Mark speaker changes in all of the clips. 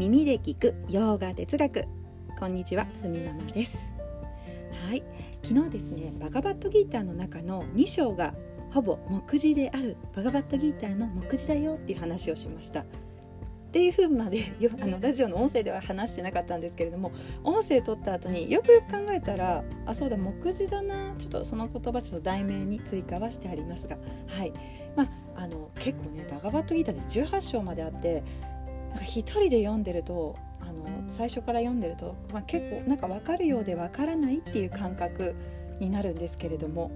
Speaker 1: 耳で聞く洋画哲学。こんにちはふみママです。はい。昨日ですねバガバットギーターの中の2章がほぼ目次であるバガバットギーターの目次だよっていう話をしました。っていう風までよあのラジオの音声では話してなかったんですけれども音声取った後によくよく考えたらあそうだ目次だなちょっとその言葉ちょっと題名に追加はしてありますが。はい。まああの結構ねバガバットギーターで18章まであってなんか一人で読んでるとあの最初から読んでると、まあ、結構なんか分かるようで分からないっていう感覚になるんですけれども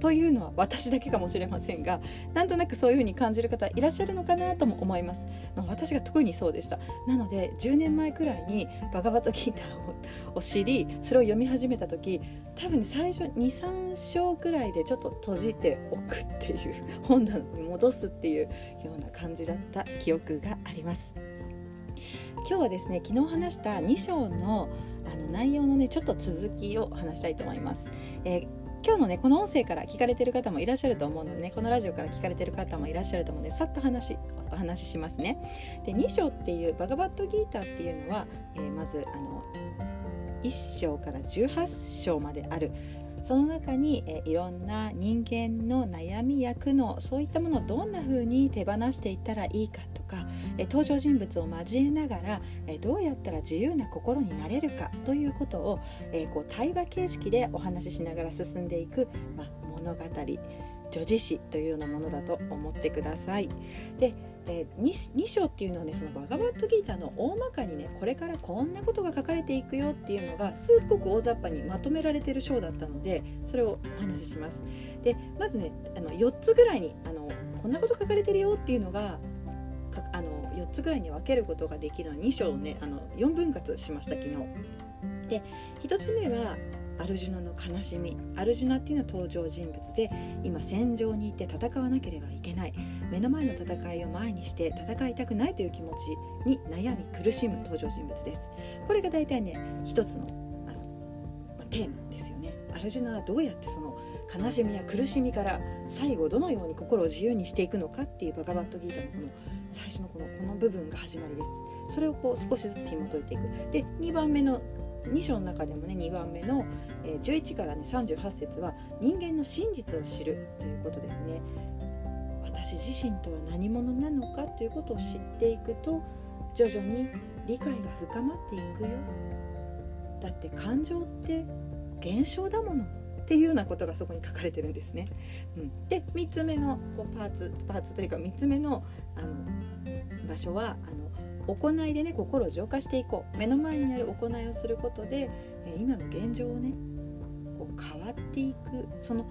Speaker 1: というのは私だけかもしれませんがなんとなくそういうふうに感じる方いらっしゃるのかなとも思います、まあ、私が特にそうでした。なので10年前くらいにバガバトギーターを知りそれを読み始めた時多分、ね、最初23章くらいでちょっと閉じておくっていう本棚に戻すっていうような感じだった記憶があります。今日はですね昨日話した2章のあの内容のねちょっと続きを話したいと思います、えー今日のねこの音声から聞かれてる方もいらっしゃると思うのでねこのラジオから聞かれてる方もいらっしゃると思うのでさっと話お話ししますね。で2章っていうバガバットギーターっていうのは、えー、まずあの1章から18章まであるその中に、えいろんな人間の悩みや苦悩そういったものをどんな風に手放していったらいいかとか、え登場人物を交えながら、えどうやったら自由な心になれるかということを、えこう対話形式でお話ししながら進んでいく、まあ、物語女子誌というようなものだと思ってください。でえー、2, 2章っていうのはねそのバガバットギーターの大まかにねこれからこんなことが書かれていくよっていうのがすっごく大雑把にまとめられてる章だったのでそれをお話しします。でまずねあの4つぐらいにあのこんなこと書かれてるよっていうのがあの4つぐらいに分けることができるの2章をねあの4分割しました昨日。で1つ目はアルジュナの悲しみ。アルジュナっていうのは登場人物で今戦場に行って戦わなければいけない。目の前の戦いを前にして戦いたくないという気持ちに悩み苦しむ登場人物です。これが大体ね一つのあの、まあ、テーマですよね。アルジュナはどうやってその悲しみや苦しみから最後どのように心を自由にしていくのかっていうバガバットギータのこの最初のこのこの部分が始まりです。それをこう少しずつ紐解いていく。で2番目の2章の中でもね2番目の、えー、11からね38節は人間の真実を知るということですね。私自身とは何者なのかということを知っていくと徐々に理解が深まっていくよ。だって感情って現象だもの。っていうようなことがそこに書かれてるんですね。うん、で3つ目のこうパーツパーツというか3つ目のあの場所はあの行いでね心を浄化していこう。目の前にある行いをすることで、え今の現状をねこう変わっていく。その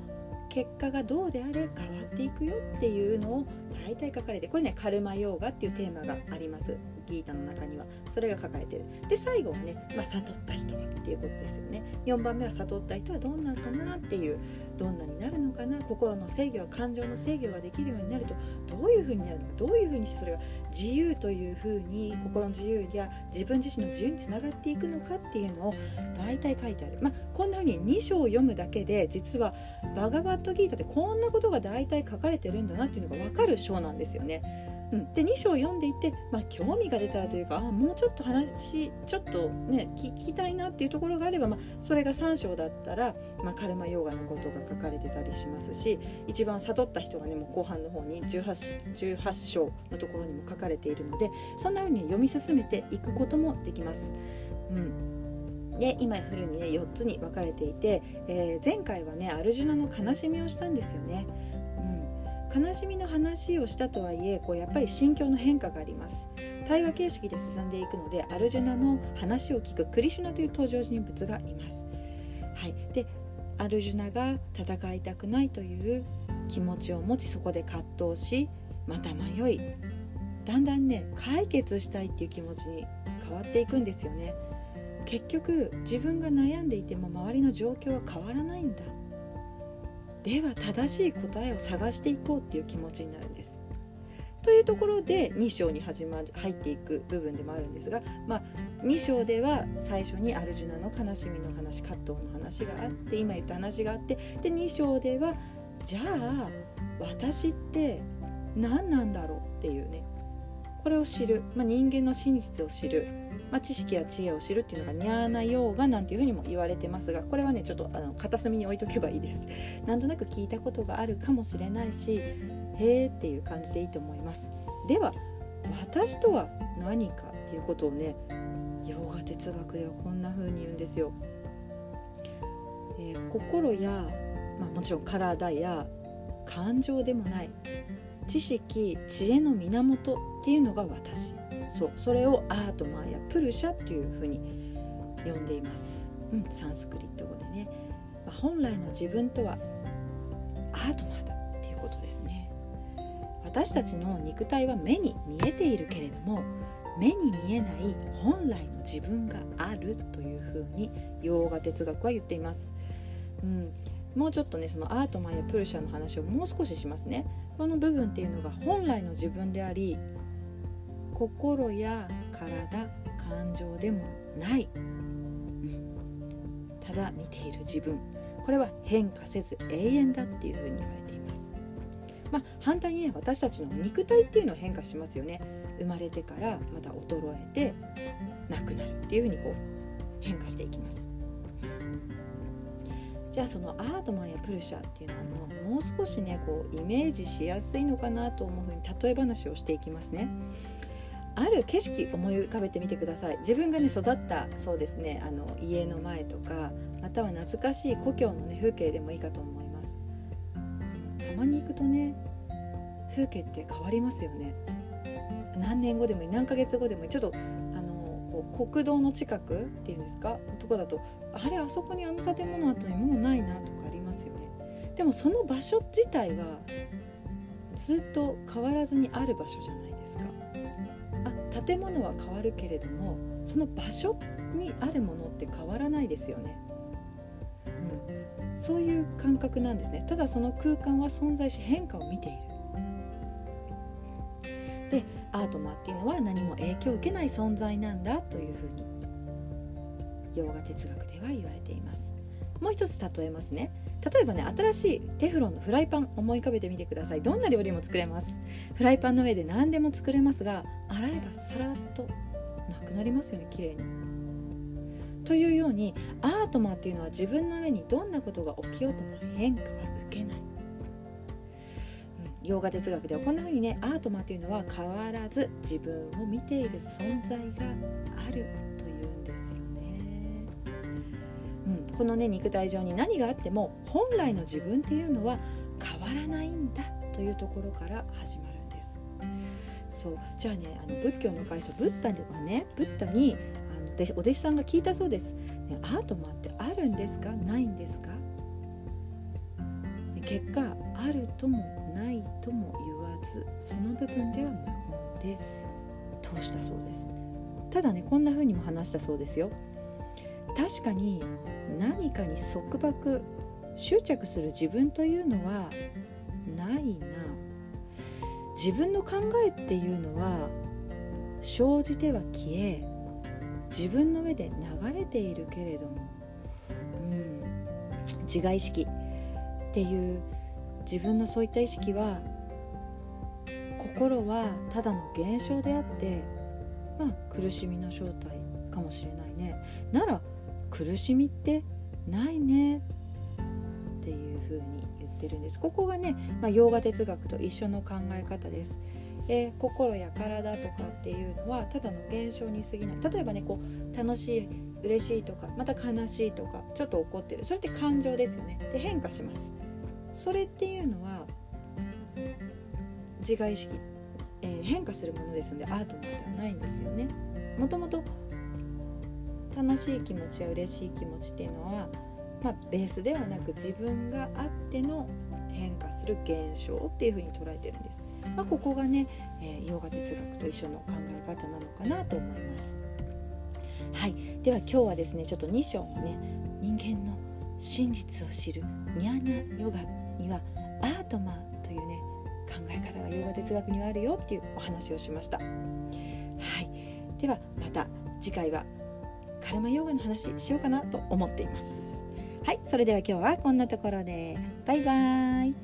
Speaker 1: 結果がどうであれ変わっていくよっていうのを大体書かれてこれねカルマヨーガっていうテーマがあります。ギータの中にはそれが書かれてる。で最後はね、まあ、悟った人っていうことですよね。4番目は悟った人はどんなんかなっていうどんなになるのかな。心の制御は感情の制御ができるようになるとどういうふうになるのかどういうふうにしてそれが自由というふうに心の自由や自分自身の自由につながっていくのかっていうのを大体書いてある。まあこんなふうに2章を読むだけで実はバガバットギータってこんなことが大体書かれてるんだなっていうのが分かる章なんですよね。うん、で2章読んでいて、まあ、興味が出たらというかあもうちょっと話ちょっとね聞きたいなっていうところがあれば、まあ、それが3章だったら、まあ、カルマヨーガのことが書かれてたりしますし一番悟った人がねもう後半の方に 18, 18章のところにも書かれているのでそんな風に読み進めていくこともできます。うんで今風にね4つに分かれていて、えー、前回はねアルジュナの悲しみをしたんですよね。悲しみの話をしたとはいえこうやっぱり心境の変化があります。対話形式で進んでいくのでアルジュナの話を聞くクリシュナという登場人物がいます。はい。でアルジュナが戦いたくないという気持ちを持ちそこで葛藤しまた迷いだんだんね解決したいっていう気持ちに変わっていくんですよね。結局自分が悩んでいても周りの状況は変わらないんだ。では正しい答えを探していこうっていう気持ちになるんです。というところで2章に始まる入っていく部分でもあるんですが、まあ、2章では最初にアルジュナの悲しみの話葛藤の話があって今言った話があってで2章ではじゃあ私って何なんだろうっていうねこれを知る、まあ、人間の真実を知る、まあ、知識や知恵を知るっていうのがニャーナヨーガなんていうふうにも言われてますがこれはねちょっとあの片隅に置いとけばいいです。なんとなく聞いたことがあるかもしれないしへーっていう感じでいいと思います。では私とは何かっていうことをねヨガ哲学ではこんな風に言うんですよ。えー、心や、まあ、もちろん体や感情でもない。知識知恵の源っていうのが私。そうそれをアートマーやプルシャっていう風に呼んでいます、うん、サンスクリット語でね、まあ、本来の自分とはアートマーだっていうことですね。私たちの肉体は目に見えているけれども目に見えない本来の自分があるというふうに洋画哲学は言っています。うん、もうちょっとねそのアートマンやプルシャの話をもう少ししますね。この部分っていうのが本来の自分であり心や体感情でもない、うん、ただ見ている自分これは変化せず永遠だっていうふうに言われています。まあ、反対にね私たちの肉体っていうのは変化しますよね。生まれてからまた衰えてなくなるっていうふうにこう変化していきます。じゃあそのアートマンやプルシャっていうのはもう少しねこうイメージしやすいのかなと思うふうに例え話をしていきますね。ある景色思い浮かべてみてください。自分がね育ったそうですねあの家の前とかまたは懐かしい故郷のね風景でもいいかと思います。たまに行くとね風景って変わりますよね。何年後でもいい何ヶ月後でもいい。ちょっとう国道の近くっていうんですか？とこだとあれあそこにあの建物あったのにもうないなとかありますよね。でもその場所自体はずっと変わらずにある場所じゃないですか。あ建物は変わるけれどもその場所にあるものって変わらないですよね、うん、そういう感覚なんですね。ただその空間は存在し変化を見ている。でアートマっていうのは何も影響を受けない存在なんだというふうに洋画哲学では言われています。もう一つ例えますね。例えばね新しいテフロンのフライパン思い浮かべてみてください。どんな料理も作れます。フライパンの上で何でも作れますが洗えばさらっとなくなりますよね綺麗に。というようにアートマっていうのは自分の上にどんなことが起きようとも変化は受けない。洋画哲学ではこんな風にねアートマというのは変わらず自分を見ている存在があるというんですよね。うん、このね肉体上に何があっても本来の自分っていうのは変わらないんだというところから始まるんです。そうじゃあねあの仏教の開祖ブッダではねブッダにあのお弟子さんが聞いたそうです。ね、アートマってあるんですか？ないんですか？結果あるともないとも言わずその部分では無言で通したそうです。ただねこんな風にも話したそうですよ。確かに何かに束縛執着する自分というのはないな。自分の考えっていうのは生じては消え自分の上で流れているけれども、うん、自我意識っていう自分のそういった意識は心はただの現象であってまあ苦しみの正体かもしれないね。なら苦しみってないねっていうふうに言ってるんです。ここがね、まあ、洋画哲学と一緒の考え方です。えー、心や体とかっていうのはただの現象に過ぎない。例えばねこう楽しい嬉しいとかまた悲しいとかちょっと怒ってる。それって感情ですよね。で変化します。それっていうのは自我意識、えー、変化するものですのでアートなんではないんですよね。もともと楽しい気持ちや嬉しい気持ちっていうのは、まあ、ベースではなく自分があっての変化する現象っていうふうに捉えてるんです。まあ、ここがね、えー、ヨガ哲学と一緒の考え方なのかなと思います。はい、では今日はですねちょっと2章のね人間の真実を知るニャーニャヨガにはアートマンというね考え方がヨガ哲学にはあるよっていうお話をしました。はい。ではまた次回はカルマヨガの話しようかなと思っています。はい。それでは今日はこんなところで。バイバーイ。